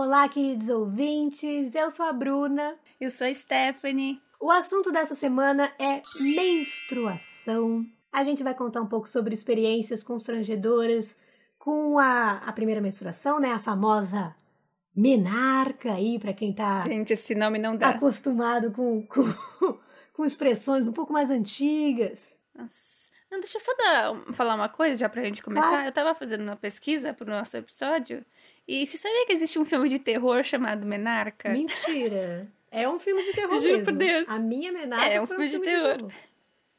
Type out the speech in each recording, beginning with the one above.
Olá, queridos ouvintes. Eu sou a Bruna. Eu sou a Stephanie. O assunto dessa semana é menstruação. A gente vai contar um pouco sobre experiências constrangedoras com a, a primeira menstruação, né? A famosa menarca aí, para quem tá. Gente, esse nome não dá. Acostumado com, com, com expressões um pouco mais antigas. Nossa. Não, deixa eu só dar, falar uma coisa já pra gente começar. Claro. Eu tava fazendo uma pesquisa pro nosso episódio. E você sabia que existe um filme de terror chamado Menarca? Mentira! É um filme de terror Juro mesmo. por Deus. A minha Menarca é um filme, um filme de, terror. de terror.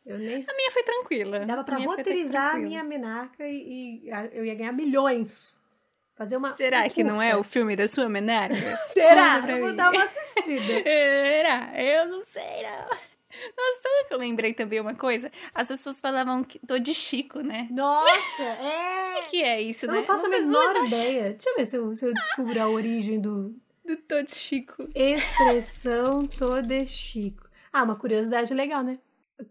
Eu nem... A minha foi tranquila. Dava pra roteirizar a minha menarca e, e, eu ia ganhar milhões. Fazer uma. Será que não é o filme da sua menarca? Será? Eu vou dar uma assistida. Será? Eu não sei, não. Nossa, sabe que eu lembrei também uma coisa? As pessoas falavam que tô de Chico, né? Nossa, é! O que, é isso, eu né? Não faço a menor ideia. Deixa eu ver se eu, se eu descubro a origem do. Do tô de Chico. Expressão tô de Chico. Ah, uma curiosidade legal, né?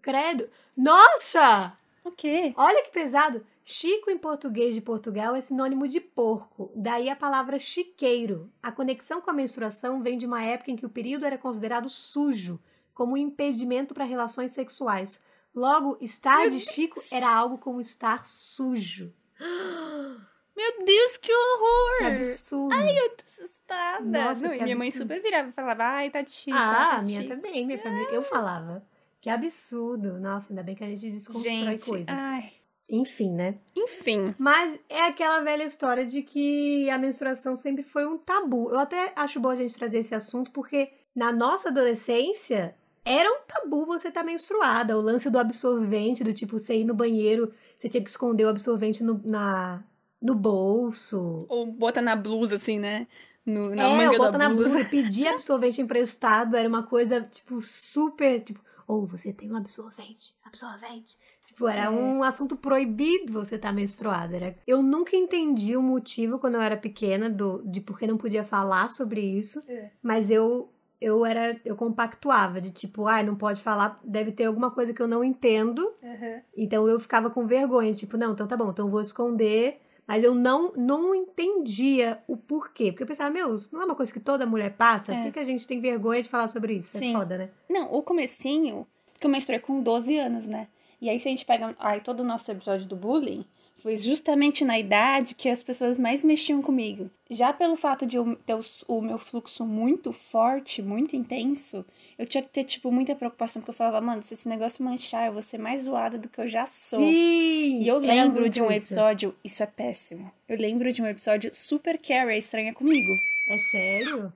Credo. Nossa! O quê? Olha que pesado. Chico em português de Portugal é sinônimo de porco, daí a palavra chiqueiro. A conexão com a menstruação vem de uma época em que o período era considerado sujo, como um impedimento para relações sexuais. Logo, estar Meu de Chico Deus. era algo como estar sujo. Meu Deus, que horror! Que absurdo. Ai, eu tô assustada. Nossa, Não, e minha mãe super virava e falava, ai, tá de Chico. Ah, tá de minha Chico. também, minha família. Eu falava. Que absurdo. Nossa, ainda bem que a gente desconstrói gente, coisas. Ai. Enfim, né? Enfim. Mas é aquela velha história de que a menstruação sempre foi um tabu. Eu até acho bom a gente trazer esse assunto, porque na nossa adolescência era um tabu você estar tá menstruada. O lance do absorvente, do tipo, você ir no banheiro, você tinha que esconder o absorvente no, na, no bolso. Ou bota na blusa, assim, né? No, na é, manga bota da na blusa. blusa. Pedir absorvente emprestado era uma coisa, tipo, super. Tipo, ou oh, você tem um absorvente, absorvente. Tipo, era é. um assunto proibido você estar tá menstruada. Era... Eu nunca entendi o motivo quando eu era pequena do, de por que não podia falar sobre isso, é. mas eu eu era eu compactuava de tipo, ai, ah, não pode falar, deve ter alguma coisa que eu não entendo. Uhum. Então eu ficava com vergonha, tipo, não, então tá bom, então vou esconder. Mas eu não, não entendia o porquê. Porque eu pensava, meu, não é uma coisa que toda mulher passa? É. Por que, que a gente tem vergonha de falar sobre isso? Sim. É foda, né? Não, o comecinho, porque eu menstruei com 12 anos, né? E aí se a gente pega aí todo o nosso episódio do bullying, foi justamente na idade que as pessoas mais mexiam comigo. Já pelo fato de eu ter o meu fluxo muito forte, muito intenso, eu tinha que ter, tipo, muita preocupação, porque eu falava, mano, se esse negócio manchar, eu vou ser mais zoada do que eu já sou. Sim, e eu lembro é de um episódio, isso é péssimo. Eu lembro de um episódio super Carrie estranha comigo. É sério?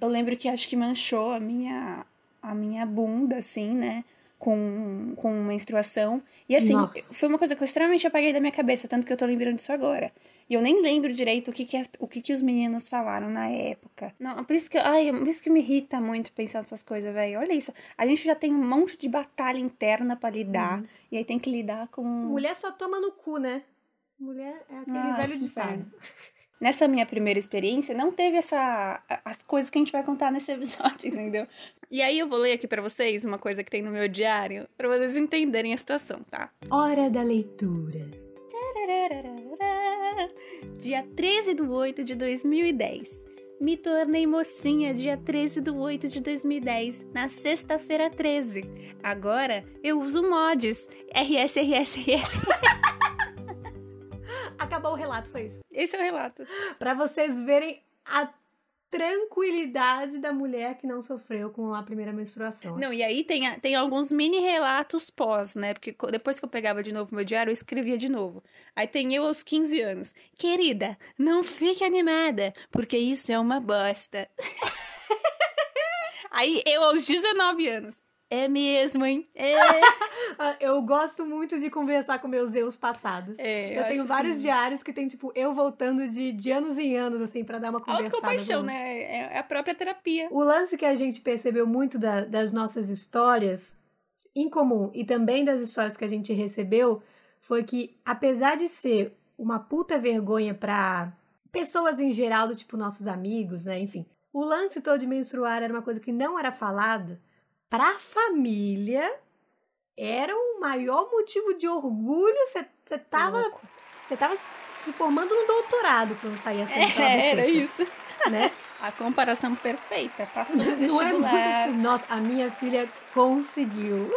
Eu lembro que acho que manchou a minha, a minha bunda, assim, né? Com, com menstruação. E assim, Nossa. foi uma coisa que eu extremamente apaguei da minha cabeça, tanto que eu tô lembrando disso agora. E eu nem lembro direito o que, que, o que, que os meninos falaram na época. Não, por isso que, ai, por isso que me irrita muito pensar nessas coisas, velho. Olha isso. A gente já tem um monte de batalha interna para lidar. Uhum. E aí tem que lidar com. Mulher só toma no cu, né? Mulher é aquele Ah, velho ditado. Nessa minha primeira experiência, não teve essa as coisas que a gente vai contar nesse episódio, entendeu? E aí eu vou ler aqui pra vocês uma coisa que tem no meu diário, pra vocês entenderem a situação, tá? Hora da leitura. Dia 13 de 8 de 2010. Me tornei mocinha dia 13 de 8 de 2010, na sexta-feira 13. Agora eu uso mods. RS, RS, RS. Acabou o relato, foi isso. Esse é o relato. Pra vocês verem a tranquilidade da mulher que não sofreu com a primeira menstruação. Não, e aí tem, a- tem alguns mini relatos pós, né? Porque depois que eu pegava de novo meu diário, eu escrevia de novo. Aí tem eu aos 15 anos. Querida, não fique animada, porque isso é uma bosta. aí eu aos 19 anos. É mesmo, hein? É. Ah, Eu gosto muito de conversar com meus eus passados. É, eu tenho acho vários assim, diários que tem, tipo, eu voltando de, de anos em anos, assim, pra dar uma conversada. Autocompaixão, com- né? É é a própria terapia. O lance que a gente percebeu muito da- das nossas histórias em comum e também das histórias que a gente recebeu foi que, apesar de ser uma puta vergonha pra pessoas em geral, do tipo nossos amigos, né? Enfim, o lance todo de menstruar era uma coisa que não era falado. Pra família, era o maior motivo de orgulho. Você tava, Louco. você tava se formando no doutorado quando saía essa É, era isso. né? A comparação perfeita. Passou no Não é muito vestibular. assim, Nossa, a minha filha conseguiu.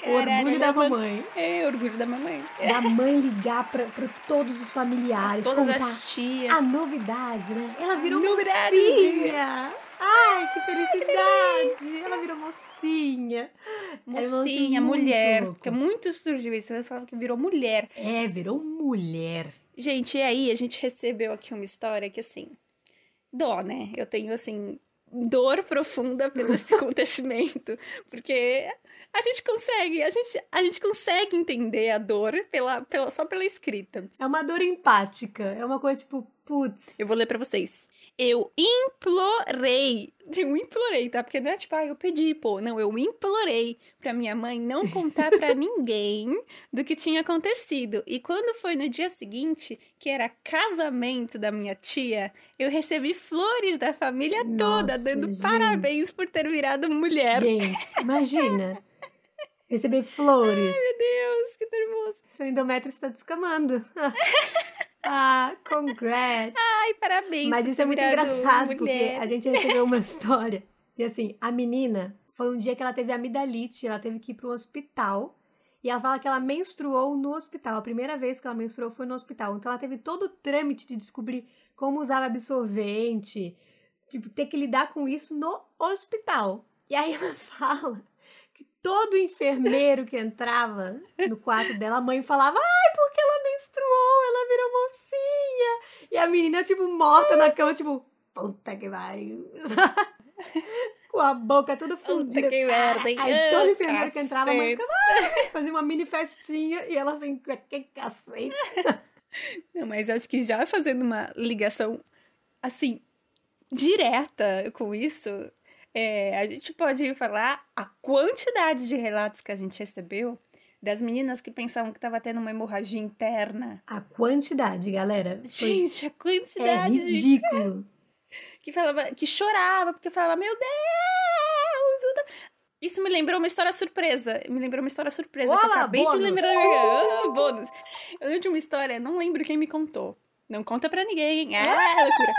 Caralho, orgulho da mamãe. É, orgulho da mamãe. Da mãe ligar pra todos os familiares, Todas as tias. a novidade, né? Ela virou Novidade do mocinha. Ai, que felicidade. Ela virou mocinha. Lance Mocinha, muito mulher. louco. Porque muito surgiu isso. Ela falava que virou mulher. É, virou mulher. Gente, e aí a gente recebeu aqui uma história que, assim, dó, né? Eu tenho, assim, dor profunda pelo esse acontecimento. Porque a gente consegue, a gente, a gente consegue entender a dor pela, pela, só pela escrita. É uma dor empática. É uma coisa tipo, putz. Eu vou ler pra vocês. Eu implorei. Eu implorei, tá? Porque não é tipo, ah, eu pedi, pô. Não, eu implorei pra minha mãe não contar pra ninguém do que tinha acontecido. E quando foi no dia seguinte, que era casamento da minha tia, eu recebi flores da família toda, Nossa, dando gente. parabéns por ter virado mulher. Gente, imagina. Receber flores. Meu Deus, que nervoso. Seu endométrio está descamando. ah, congrats. Ai, parabéns. Mas isso é muito engraçado, porque mulher. a gente recebeu uma história. E assim, a menina, foi um dia que ela teve amidalite, ela teve que ir para um hospital. E ela fala que ela menstruou no hospital. A primeira vez que ela menstruou foi no hospital. Então ela teve todo o trâmite de descobrir como usar absorvente, tipo, ter que lidar com isso no hospital. E aí ela fala todo enfermeiro que entrava no quarto dela, a mãe falava: ai, porque ela menstruou, ela virou mocinha. E a menina, tipo, morta na cama, tipo, puta que pariu. Com a boca toda fundida. que merda, hein? Aí Ah, todo enfermeiro que entrava, a mãe cacete. ficava, fazia uma mini festinha e ela assim, que cacete. Não, mas acho que já fazendo uma ligação assim direta com isso, é, a gente pode falar a quantidade de relatos que a gente recebeu das meninas que pensavam que estava tendo uma hemorragia interna. A quantidade, galera, Gente, a é quantidade de ridículo. que falava, que chorava porque falava, meu Deus! Isso me lembrou uma história surpresa. Me lembrou uma história surpresa que Olá, acabei bônus. de lembrar. Ah, bônus. Eu lembro de uma história, não lembro quem me contou. Não conta pra ninguém. Ah, loucura.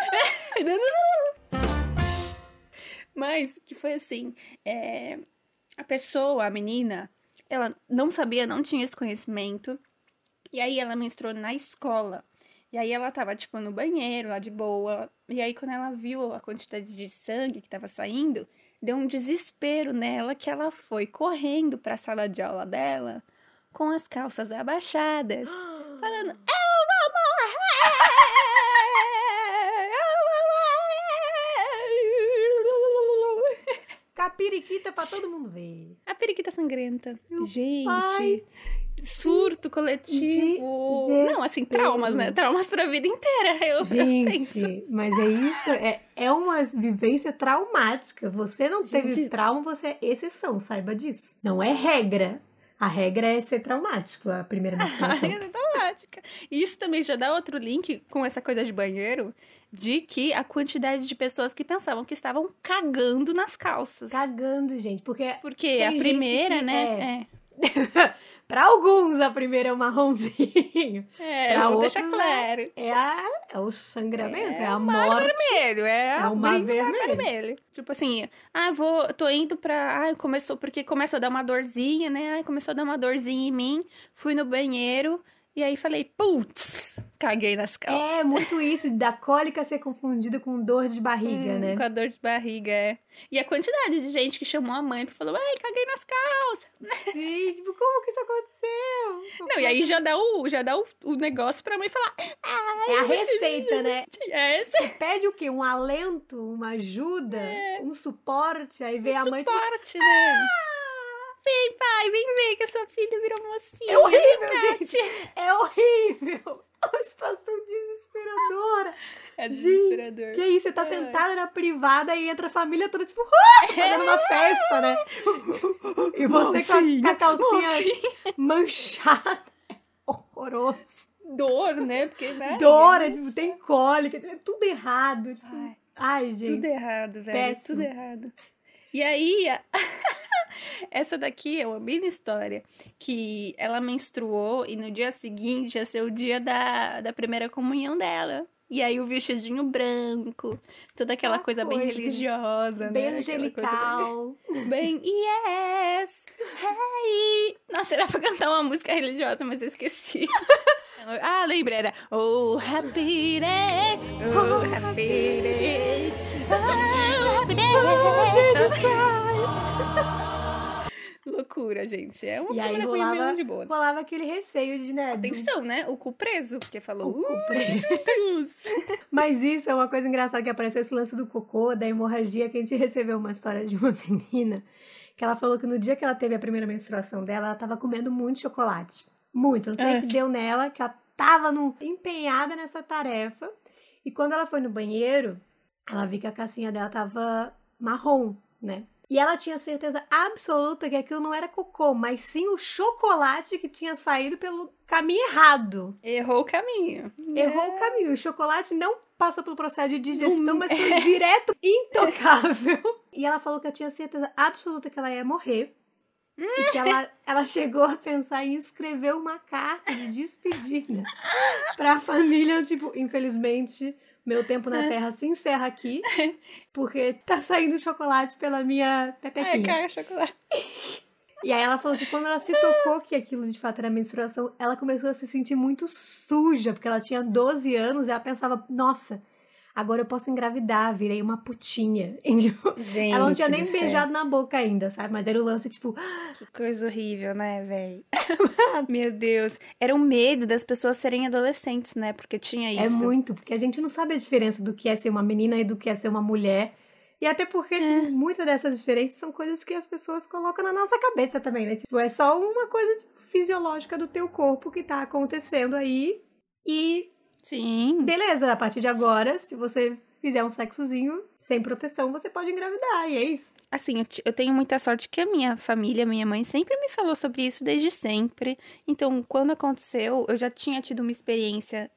Mas que foi assim, é, a pessoa, a menina, ela não sabia, não tinha esse conhecimento. E aí ela menstruou na escola. E aí ela tava, tipo, no banheiro, lá de boa. E aí, quando ela viu a quantidade de sangue que tava saindo, deu um desespero nela que ela foi correndo pra sala de aula dela com as calças abaixadas, falando: Eu vou morrer! Capiriquita pra todo mundo ver. A periquita sangrenta. Gente, pai. surto coletivo. Não, assim, traumas, né? Traumas pra vida inteira. Eu, eu penso. Gente, mas é isso, é, é uma vivência traumática. Você não teve Gente- trauma, você é exceção, saiba disso. Não é regra. A regra é ser traumático, a primeira menstruação. Ai, é automática. E isso também já dá outro link com essa coisa de banheiro, de que a quantidade de pessoas que pensavam que estavam cagando nas calças. Cagando, gente, porque Porque a primeira, que né? pra alguns a primeira é o marronzinho. É, é Pra outros, né? claro. É, a, é o sangramento, é, É a o mar morte. vermelho, é, É o mar vermelho. vermelho. Tipo assim, ah, vou, tô indo pra. Ah, começou, porque começa a dar uma dorzinha, né? Ai, começou a dar uma dorzinha em mim. Fui no banheiro e aí falei, putz, caguei nas calças. É muito isso, da cólica ser confundida com dor de barriga, Hum, né? Com a dor de barriga, é. E a quantidade de gente que chamou a mãe e falou, ai, caguei nas calças. Sim, tipo, como que isso aconteceu? Não, e aí já dá o, já dá o, o negócio pra mãe falar, É a receita, né? é esse Você pede o quê? Um alento, uma ajuda, um suporte, aí vem a mãe suporte, né? vem, pai, vem ver que a sua filha virou mocinha. É horrível, gente. É horrível. É uma situação desesperadora. É Gente, desesperador. que isso? Você tá É. sentada na privada e entra a família toda, tipo, "Ah!" fazendo uma festa, né? E você com a, com a calcinha Mocinha. manchada. É horroroso. Dor, né? Porque, vai, Dor, é tipo, tem cólica, é tudo errado. Tipo, Ai, ai, gente. Tudo errado, velho. péssimo. Tudo errado. E aí, essa daqui é uma mini história que ela menstruou e no dia seguinte ia ser o dia da, da primeira comunhão dela. E aí o vestidinho branco, toda aquela Ah, coisa bem religiosa, Bem né? Aquela coisa angelical. Bem, yes, hey. Nossa, era pra cantar uma música religiosa, mas eu esqueci. ah, lembrei, era Oh, happy day, oh, happy day, oh, happy day. Loucura, gente. É uma E aí rolava, de boa. rolava aquele receio de, né? Atenção, né? O cu preso, porque falou. O cu "Uh, preso." Mas isso é uma coisa engraçada que apareceu esse lance do cocô, da hemorragia, que a gente recebeu uma história de uma menina que ela falou que no dia que ela teve a primeira menstruação dela, ela tava comendo muito chocolate. Muito. Não sei o É. que deu nela, que ela tava num- empenhada nessa tarefa. E quando ela foi no banheiro, ela viu que a cassinha dela tava marrom, né? E ela tinha certeza absoluta que aquilo não era cocô, mas sim o chocolate que tinha saído pelo caminho errado. Errou o caminho. Errou o caminho. O chocolate não passou pelo processo de digestão, mas foi direto intocável. E ela falou que eu tinha certeza absoluta que ela ia morrer. E que ela, ela chegou a pensar em escrever uma carta de despedida pra família. Tipo, infelizmente, meu tempo na Terra se encerra aqui. Porque tá saindo chocolate pela minha É, pepequinha. cara, chocolate. E aí ela falou que quando ela se tocou que aquilo de fato era menstruação, ela começou a se sentir muito suja, porque ela tinha 12 anos e ela pensava, nossa, agora eu posso engravidar, virei uma putinha. Gente, ela não tinha nem beijado na boca ainda, sabe? Mas era o lance, tipo, Que coisa horrível, né, velho? Meu Deus. Era o medo das pessoas serem adolescentes, né? Porque tinha é isso. muito, porque a gente não sabe a diferença do que é ser uma menina e do que é ser uma mulher. E até porque tipo, muitas dessas diferenças são coisas que as pessoas colocam na nossa cabeça também, né? Tipo, é só uma coisa tipo, fisiológica do teu corpo que tá acontecendo aí. E Sim. Beleza, a partir de agora, se você fizer um sexozinho sem proteção, você pode engravidar, e é isso. Assim, eu, tenho muita sorte que a minha família, minha mãe, sempre me falou sobre isso desde sempre. Então, quando aconteceu, eu já tinha tido uma experiência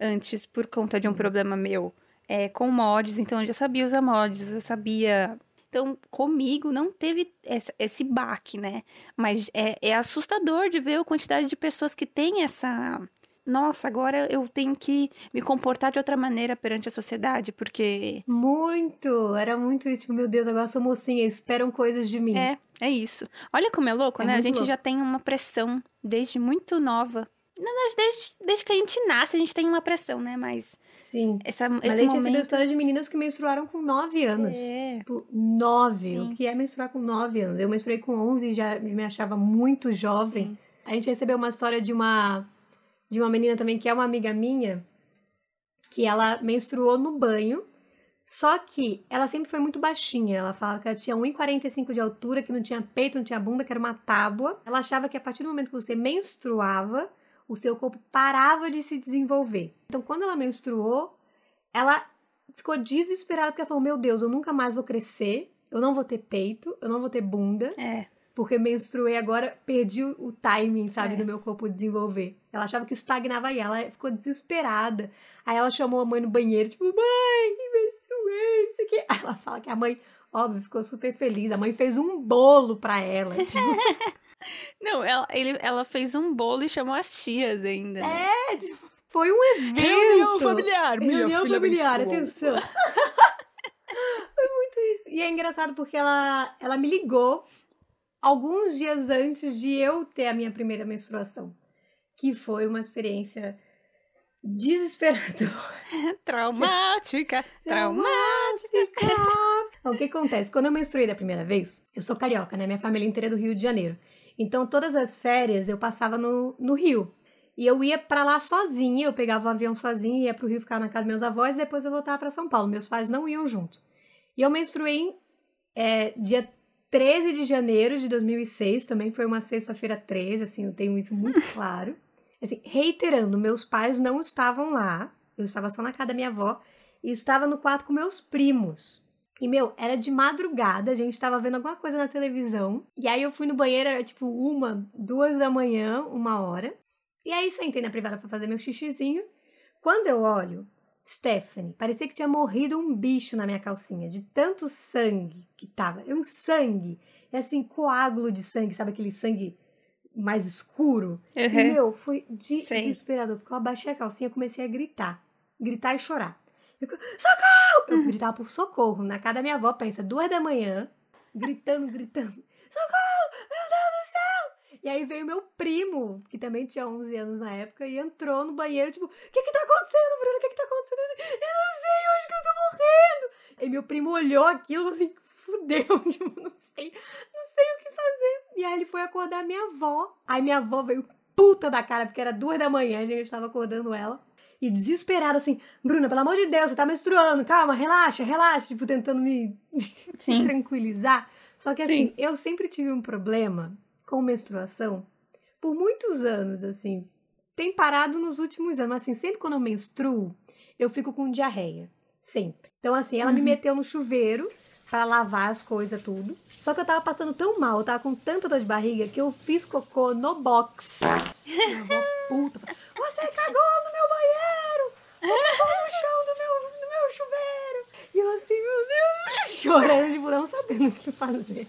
antes por conta de um problema meu é, com mods. Então, eu já sabia usar mods, eu sabia. Então, comigo não teve essa- esse baque, né? Mas é, é assustador de ver a quantidade de pessoas que têm essa. Nossa, agora eu tenho que me comportar de outra maneira perante a sociedade, porque Muito, era muito isso. Tipo, meu Deus, agora sou mocinha, esperam coisas de mim. É, é isso. Olha como é louco, É né? A gente louco. já tem uma pressão desde muito nova. Verdade, desde, desde que a gente nasce, a gente tem uma pressão, né? Mas Sim. essa, Mas a esse gente recebeu momento... história de meninas que menstruaram com 9 anos. É. Tipo, 9. Sim. O que é menstruar com 9 anos? Eu menstruei com 11 e já me achava muito jovem. Sim. A gente recebeu uma história de uma de uma menina também que é uma amiga minha, que ela menstruou no banho, só que ela sempre foi muito baixinha. Ela falava que ela tinha 1,45 de altura, que não tinha peito, não tinha bunda, que era uma tábua. Ela achava que a partir do momento que você menstruava, o seu corpo parava de se desenvolver. Então, quando ela menstruou, ela ficou desesperada porque ela falou: Meu Deus, eu nunca mais vou crescer, eu não vou ter peito, eu não vou ter bunda É, porque menstruei agora, perdi o, timing, sabe, É. do meu corpo desenvolver. Ela achava que isso estagnava aí, ela ficou desesperada. Aí ela chamou a mãe no banheiro, tipo, mãe, menstruei, não sei o quê. Aí ela fala que a mãe, óbvio, ficou super feliz. A mãe fez um bolo pra ela. Tipo, Não, ela, ele, ela fez um bolo e chamou as tias ainda. Né? é, tipo, foi um evento. familiar, Reunião familiar, atenção. Foi muito isso. E é engraçado porque ela, ela me ligou alguns dias antes de eu ter a minha primeira menstruação. Que foi uma experiência desesperadora. Traumática, traumática. o que acontece? Quando eu menstruei da primeira vez, eu sou carioca, né? Minha família inteira é do Rio de Janeiro. Então, todas as férias eu passava no, no Rio. E eu ia pra lá sozinha, eu pegava um avião sozinha, ia pro Rio ficar na casa dos meus avós e depois eu voltava pra São Paulo. Meus pais não iam junto. E eu menstruei é, dia 13 de janeiro de 2006, também foi uma sexta-feira 13, assim, eu tenho isso muito claro. Assim, reiterando, meus pais não estavam lá, eu estava só na casa da minha avó e estava no quarto com meus primos. E, meu, era de madrugada, a gente estava vendo alguma coisa na televisão. E aí eu fui no banheiro, era tipo uma, duas da manhã, uma hora. E aí sentei na privada para fazer meu xixizinho. Quando eu olho, Stephanie, parecia que tinha morrido um bicho na minha calcinha, de tanto sangue que tava. É um sangue, é assim, coágulo de sangue, sabe aquele sangue mais escuro? Uhum. E, meu, foi Sim. desesperador, porque eu abaixei a calcinha e comecei a gritar. Gritar e chorar. Eu, socorro! Eu gritava por socorro. Na casa da minha avó, pensa, duas da manhã, gritando, gritando. Socorro! Meu Deus! E aí veio meu primo, que também tinha 11 anos na época, e entrou no banheiro, tipo, o que que tá acontecendo, Bruno? O que que tá acontecendo? Eu não sei, eu acho que eu tô morrendo. E meu primo olhou aquilo assim, fudeu, tipo, não sei, não sei o que fazer. E aí ele foi acordar minha avó. Aí minha avó veio puta da cara, porque era duas da manhã, a gente tava acordando ela. E desesperada, assim, Bruna, pelo amor de Deus, você tá menstruando, calma, relaxa, relaxa, tipo, tentando me tranquilizar. Só que assim, Sim. eu sempre tive um problema com menstruação por muitos anos, assim. Tem parado nos últimos anos, mas assim, sempre quando eu menstruo, eu fico com diarreia. Sempre. Então, assim, ela me meteu no chuveiro pra lavar as coisas, tudo. Só que eu tava passando tão mal, eu tava com tanta dor de barriga que eu fiz cocô no box. Minha puta. Você cagou no meu banheiro! Cagou no chão do meu, do meu chuveiro! E eu assim, meu Deus, chorando, tipo, não sabendo o que fazer.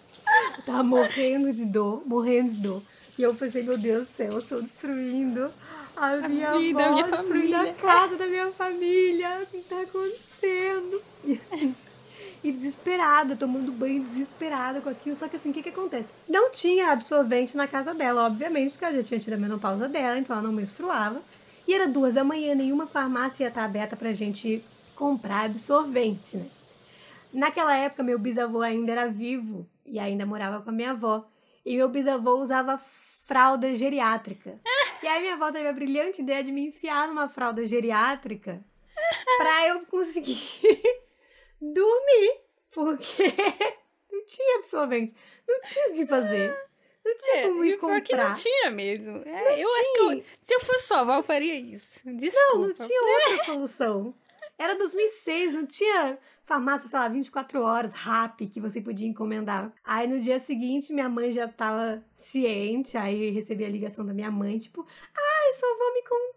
Eu tava morrendo de dor, morrendo de dor. E eu pensei, meu Deus do céu, eu estou destruindo a minha vida, a avó, minha destruindo família. a casa da minha família. O que tá acontecendo? E assim, e desesperada, tomando banho desesperada com aquilo. Só que assim, o que que acontece? Não tinha absorvente na casa dela, obviamente, porque ela já tinha tido a menopausa dela, então ela não menstruava. E era duas da manhã, nenhuma farmácia ia estar aberta pra gente comprar absorvente, né? Naquela época, meu bisavô ainda era vivo e ainda morava com a minha avó. E meu bisavô usava fralda geriátrica. E aí minha avó teve a brilhante ideia de me enfiar numa fralda geriátrica pra eu conseguir dormir. Porque não tinha absorvente. Não tinha o que fazer. Não tinha É, como e ir pior que comprar. não tinha mesmo. É, eu acho que eu- se eu fosse avó, eu faria isso. Desculpa. Não, não tinha outra solução. Era 2006, não tinha farmácia, sei lá, 24 horas, rap, que você podia encomendar. Aí no dia seguinte, minha mãe já tava ciente, aí recebi a ligação da minha mãe, tipo, ai, sua avó me contou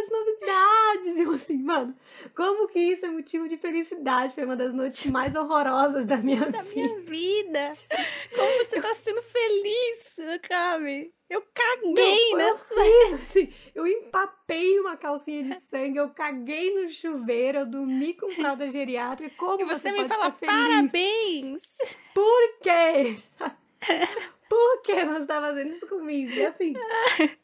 as novidades. Eu assim, mano, como que isso é motivo de felicidade? Foi uma das noites mais horrorosas da minha Da vida. minha vida. Como você tá sendo feliz, Kami. Eu caguei, Não, né? foi horrível, assim, eu empapei uma calcinha de sangue, eu caguei no chuveiro, eu dormi com fralda geriátrica. Como E você, me pode fala parabéns. Por quê? Por que você tá fazendo isso comigo? E assim,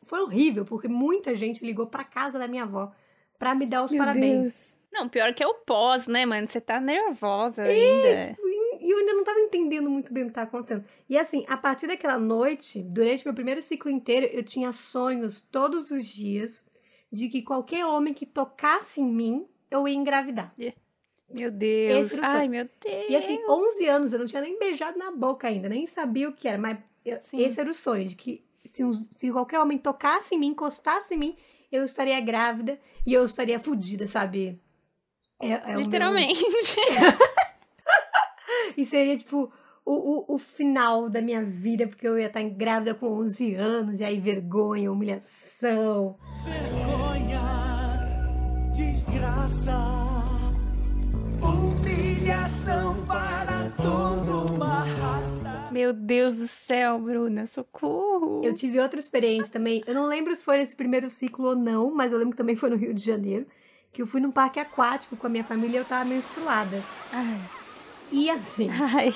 foi horrível, porque muita gente ligou pra casa da minha avó pra me dar os parabéns. Não, pior que é o pós, né, mano? Você tá nervosa ainda. E eu ainda não tava entendendo muito bem o que tava acontecendo. E assim, a partir daquela noite, durante meu primeiro ciclo inteiro, eu tinha sonhos todos os dias de que qualquer homem que tocasse em mim, eu ia engravidar. Meu Deus. Esse Ai, meu Deus. E assim, 11 anos, eu não tinha nem beijado na boca ainda, nem sabia o que era, mas Sim. esse era o sonho, de que se, um- se qualquer homem tocasse em mim, encostasse em mim, eu estaria grávida e eu estaria fodida, sabe? É, é o meu- Literalmente. E seria, tipo, o, o, o final da minha vida, porque eu ia estar grávida com 11 anos, e aí vergonha, humilhação. vergonha, desgraça, humilhação para toda uma raça. Meu Deus do céu, Bruna. Socorro. Eu tive outra experiência também. Eu não lembro se foi nesse primeiro ciclo ou não, mas eu lembro que também foi no Rio de Janeiro. Que eu fui num parque aquático com a minha família e eu tava menstruada. Ai. E assim, Ai.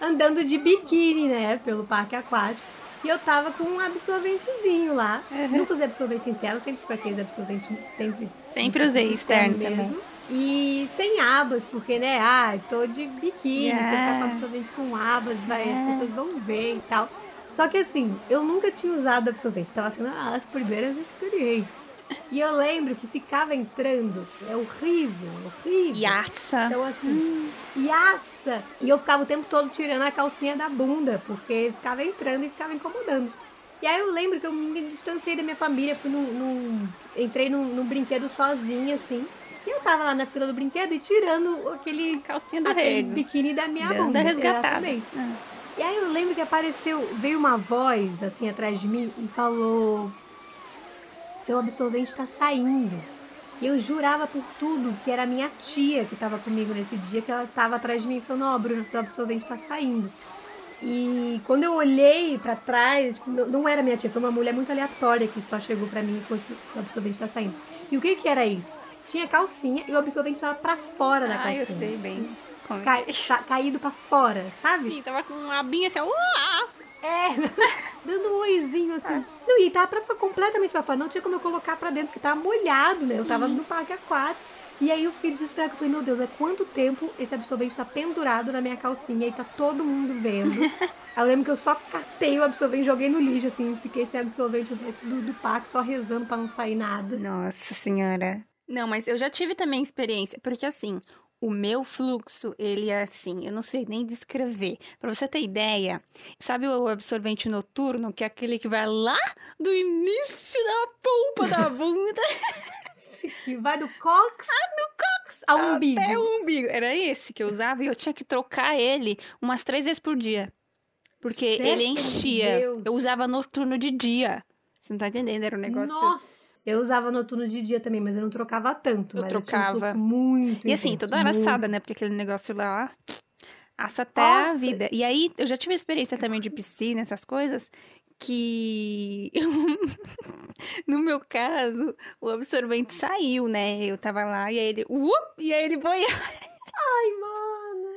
andando de biquíni, né, pelo parque aquático. E eu tava com um absorventezinho lá. Nunca usei absorvente interno, sempre foi aqueles absorventes, sempre Sempre usei externo mesmo. também. E sem abas, porque, né, ah, tô de biquíni, se eu ficar com Yeah. absorvente com abas, vai, as Yeah. pessoas vão ver e tal. Só que assim, eu nunca tinha usado absorvente, tava sendo as primeiras experiências. E eu lembro que ficava entrando. É horrível, horrível. Yaça. Então, assim, yaça! E eu ficava o tempo todo tirando a calcinha da bunda, porque ficava entrando e ficava incomodando. E aí eu lembro que eu me distanciei da minha família, fui num. num- entrei num, num brinquedo sozinha, assim. E eu tava lá na fila do brinquedo e tirando aquele, Calcinha do aquele rego. biquíni da minha Dando bunda. a resgatada. Ah. E aí eu lembro que apareceu, veio uma voz assim atrás de mim e falou: Seu absorvente tá saindo. E eu jurava por tudo que era a minha tia que tava comigo nesse dia, que ela tava atrás de mim falando: Ó, Bruna, seu absorvente tá saindo. E quando eu olhei pra trás, tipo, não, era minha tia, foi uma mulher muito aleatória que só chegou pra mim e falou: Seu absorvente tá saindo. E o que que era isso? Tinha calcinha e o absorvente tava pra fora da Ah, calcinha. eu sei bem. Ca- ca- caído pra fora, sabe? Sim, tava com uma abinha assim. Uá! É, dando um oizinho assim. Não, e tava pra, completamente pra fora. Não tinha como eu colocar pra dentro, porque tava molhado, né? Eu tava no parque aquático. E aí eu fiquei desesperada. Eu falei, meu Deus, é quanto tempo esse absorvente tá pendurado na minha calcinha e tá todo mundo vendo. Eu lembro que eu só catei o absorvente, joguei no lixo, assim. Fiquei sem absorvente o resto do, do parque, só rezando pra não sair nada. Nossa senhora. Não, mas eu já tive também experiência, porque assim, o meu fluxo, ele é assim, eu não sei nem descrever. Pra você ter ideia, sabe o absorvente noturno, que é aquele que vai lá do início da polpa da bunda E vai do cox, ao umbigo. até o umbigo? Era esse que eu usava e eu tinha que trocar ele umas três vezes por dia. Porque Certo, ele enchia. Deus. Eu usava noturno de dia. Você não tá entendendo? Era um negócio. Nossa! Eu usava noturno de dia também, mas eu não trocava tanto. Eu mas tinha um trocava. muito E assim, intenso, toda hora muito. assada, né? Porque aquele negócio lá assa até a Nossa. vida. E aí, eu já tive experiência também de piscina, essas coisas, que no meu caso, o absorvente saiu, né? Eu tava lá e aí ele, up, e aí ele boiava Ai, mano!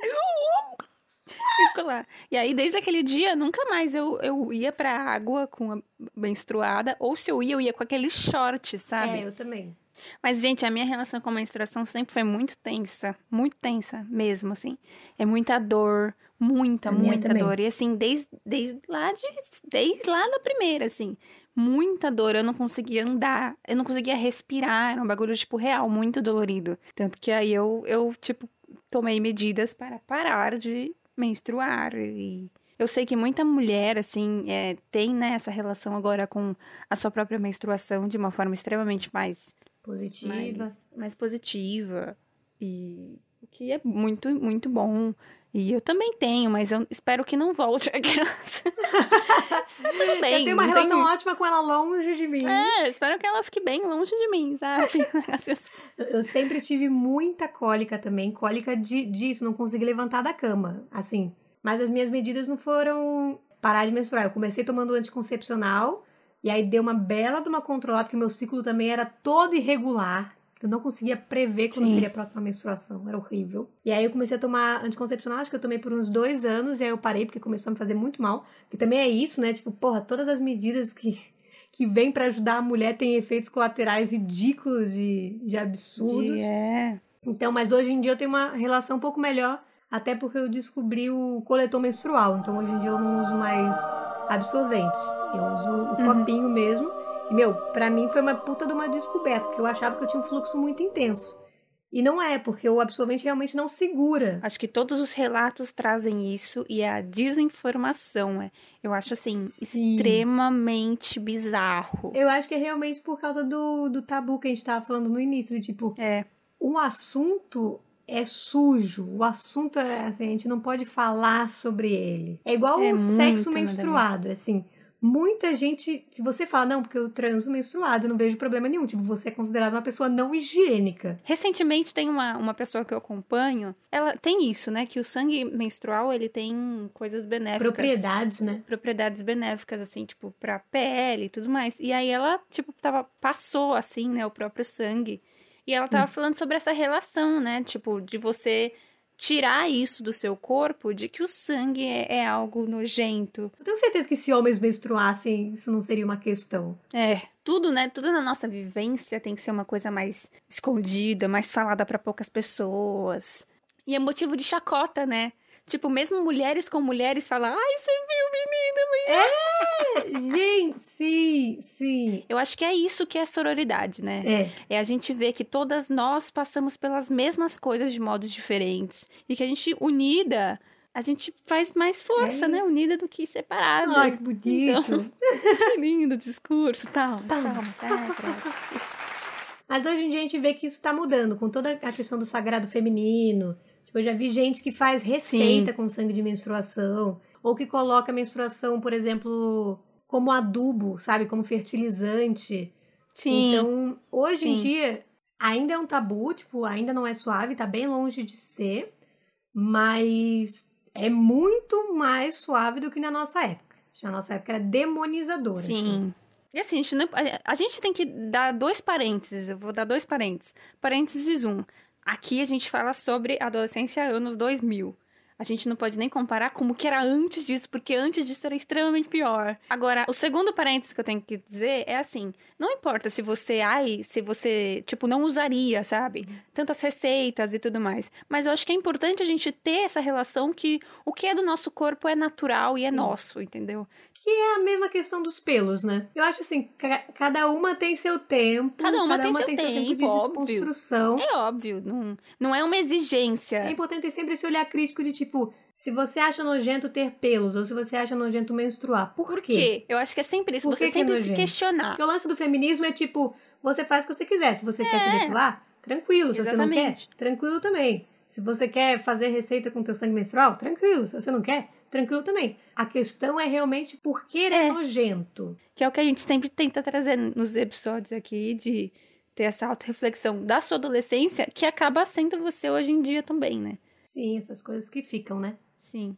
E ficou lá. E aí, desde aquele dia, nunca mais eu, eu ia pra água com a menstruada, ou se eu ia, eu ia com aquele short, sabe? É, eu também. Mas, gente, a minha relação com a menstruação sempre foi muito tensa. Muito tensa mesmo, assim. É muita dor. Muita, muita também. dor. E assim, desde, desde lá de. Desde lá da primeira, assim. Muita dor. Eu não conseguia andar. Eu não conseguia respirar. Era um bagulho, tipo, real, muito dolorido. Tanto que aí eu, eu tipo, tomei medidas para parar de menstruar. E eu sei que muita mulher, assim, é, tem, né, essa relação agora com a sua própria menstruação de uma forma extremamente mais Positiva. mais, mais positiva e o que é muito muito bom e eu também tenho mas eu espero que não volte tudo bem eu tenho uma relação tenho- ótima com ela longe de mim. é espero que ela fique bem longe de mim sabe Eu- Eu sempre tive muita cólica também, cólica de, disso, não consegui levantar da cama, assim. Mas as minhas medidas não foram parar de menstruar. Eu comecei tomando anticoncepcional e aí deu uma bela de uma controlada, porque meu ciclo também era todo irregular. Eu não conseguia prever quando Sim. seria a próxima menstruação, era horrível. E aí eu comecei a tomar anticoncepcional, acho que eu tomei por uns dois anos, e aí eu parei porque começou a me fazer muito mal. Que também é isso, né? Tipo, porra, todas as medidas que, que vêm pra ajudar a mulher têm efeitos colaterais ridículos de, de absurdos. é Então, mas hoje em dia eu tenho uma relação um pouco melhor, até porque eu descobri o coletor menstrual. Então, hoje em dia eu não uso mais absorvente. Eu uso o Uhum. copinho mesmo. E, meu, pra mim foi uma puta de uma descoberta, porque eu achava que eu tinha um fluxo muito intenso. E não é, porque o absorvente realmente não segura. acho que todos os relatos trazem isso e é a desinformação é eu acho assim Sim. extremamente bizarro Eu acho que é realmente por causa do, do tabu que a gente tava falando no início, de tipo, é o assunto é sujo. O assunto é assim, a gente não pode falar sobre ele. É igual É o sexo menstruado, assim. Muita gente, se você fala, não, porque eu transo menstruado, eu não vejo problema nenhum. Tipo, você é considerada uma pessoa não higiênica. Recentemente tem uma, uma pessoa que eu acompanho, ela tem isso, né? Que o sangue menstrual, ele tem coisas benéficas. Propriedades, né? Propriedades benéficas, assim, tipo, pra pele e tudo mais. E aí ela, tipo, tava, passou, assim, né, o próprio sangue. E ela tava falando sobre essa relação, né? Tipo, de você tirar isso do seu corpo, de que o sangue é, é algo nojento. Eu tenho certeza que se homens menstruassem, isso não seria uma questão. É, tudo, né? Tudo na nossa vivência tem que ser uma coisa mais escondida, mais falada pra poucas pessoas. E é motivo de chacota, né? Tipo, mesmo mulheres com mulheres falam, ai, você viu, menina, mas... Gente, sim, sim. Eu acho que é isso que é sororidade, né? É. É a gente ver que todas nós passamos pelas mesmas coisas de modos diferentes. E que a gente, unida, a gente faz mais força, É né? Unida do que separada. Ai, que bonito. Então, que lindo o discurso. Palmas, palmas. É, pronto. Mas hoje em dia a gente vê que isso tá mudando, com toda a questão do sagrado feminino. Tipo, eu já vi gente que faz receita com sangue de menstruação, ou que coloca a menstruação, por exemplo, como adubo, sabe? Como fertilizante. Sim. Então, hoje em Sim. dia, ainda é um tabu, tipo, ainda não é suave, tá bem longe de ser, mas é muito mais suave do que na nossa época. Na nossa época era demonizadora. assim. Sim. E assim, a gente, não- a gente tem que dar dois parênteses. Eu vou dar dois parênteses. Parênteses um. Aqui a gente fala sobre adolescência anos 2000. A gente não pode nem comparar como que era antes disso, porque antes disso era extremamente pior. Agora, o segundo parênteses que eu tenho que dizer é assim: não importa se você, ai, se você, tipo, não usaria, sabe? Tantas receitas e tudo mais. Mas eu acho que é importante a gente ter essa relação que o que é do nosso corpo é natural e é nosso, entendeu? Que é a mesma questão dos pelos, né? Eu acho assim, ca- cada uma tem seu tempo. Cada uma tem seu de tempo, óbvio. desconstrução. É óbvio, não, não é uma exigência. É importante sempre esse olhar crítico de tipo, se você acha nojento ter pelos ou se você acha nojento menstruar, por, Por quê? quê? Eu acho que é sempre isso. Por você que que é sempre se questionar. Porque o lance do feminismo é tipo, você faz o que você quiser. Se você quer se É. depilar, tranquilo. Se você não quer, tranquilo também. Se você quer fazer receita com teu sangue menstrual, tranquilo. Se você não quer, tranquilo também. A questão é realmente por que é, É. nojento. Que é o que a gente sempre tenta trazer nos episódios aqui, de ter essa autorreflexão da sua adolescência, que acaba sendo você hoje em dia também, né? Sim, essas coisas que ficam, né? Sim.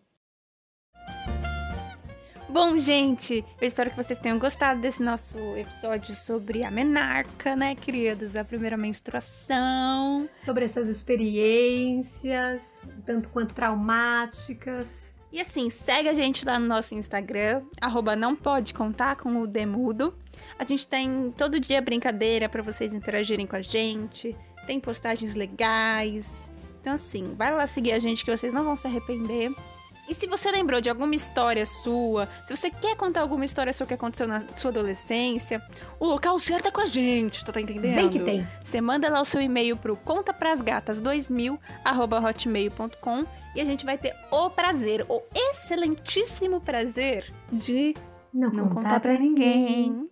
Bom, gente, eu espero que vocês tenham gostado desse nosso episódio sobre a menarca, né, queridos? A primeira menstruação. Sobre essas experiências, tanto quanto traumáticas. E assim, segue a gente lá no nosso Instagram, arroba não pode contar com o Demudo. A gente tem todo dia brincadeira pra vocês interagirem com a gente, tem postagens legais. Então assim, vai lá seguir a gente que vocês não vão se arrepender. E se você lembrou de alguma história sua, se você quer contar alguma história sua que aconteceu na sua adolescência, o local certo é com a gente, tu tá entendendo? Vem que tem. Você manda lá o seu e-mail pro contaprasgatas2000 arroba hotmail.com e a gente vai ter o prazer, o excelentíssimo prazer de Não, não contar pra ninguém.